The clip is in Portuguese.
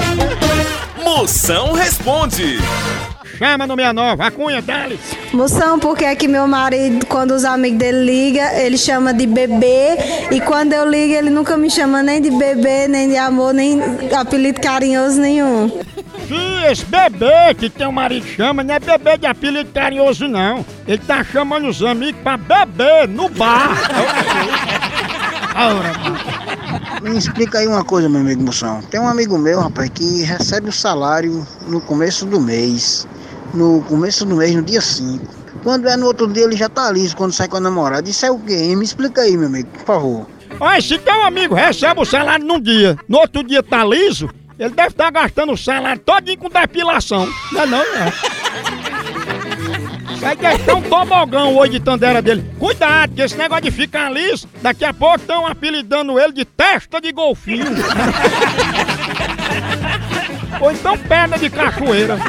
Moção responde. Chama no 69, a cunha dele. Moção, porque é que meu marido, quando os amigos dele ligam, ele chama de bebê. E quando eu ligo, ele nunca me chama nem de bebê, nem de amor, nem apelido carinhoso nenhum. Sim, esse bebê que teu marido chama não é bebê de apelido carinhoso, não. Ele tá chamando os amigos pra beber no bar. Ora, Me explica aí uma coisa, meu amigo Moção. Tem um amigo meu, rapaz, que recebe o salário no começo do mês. No começo do mês, no dia 5. Quando é no outro dia, ele já tá liso quando sai com a namorada. Isso é o quê? Me explica aí, meu amigo, por favor. Olha, se teu amigo recebe o salário num dia, no outro dia tá liso, ele deve estar gastando o salário todinho com depilação. Não é não, né? Vai gastar um tobogão hoje de tandera dele. Cuidado, que esse negócio de ficar liso, daqui a pouco estão apelidando ele de testa de golfinho. Ou então perna de cachoeira. Hora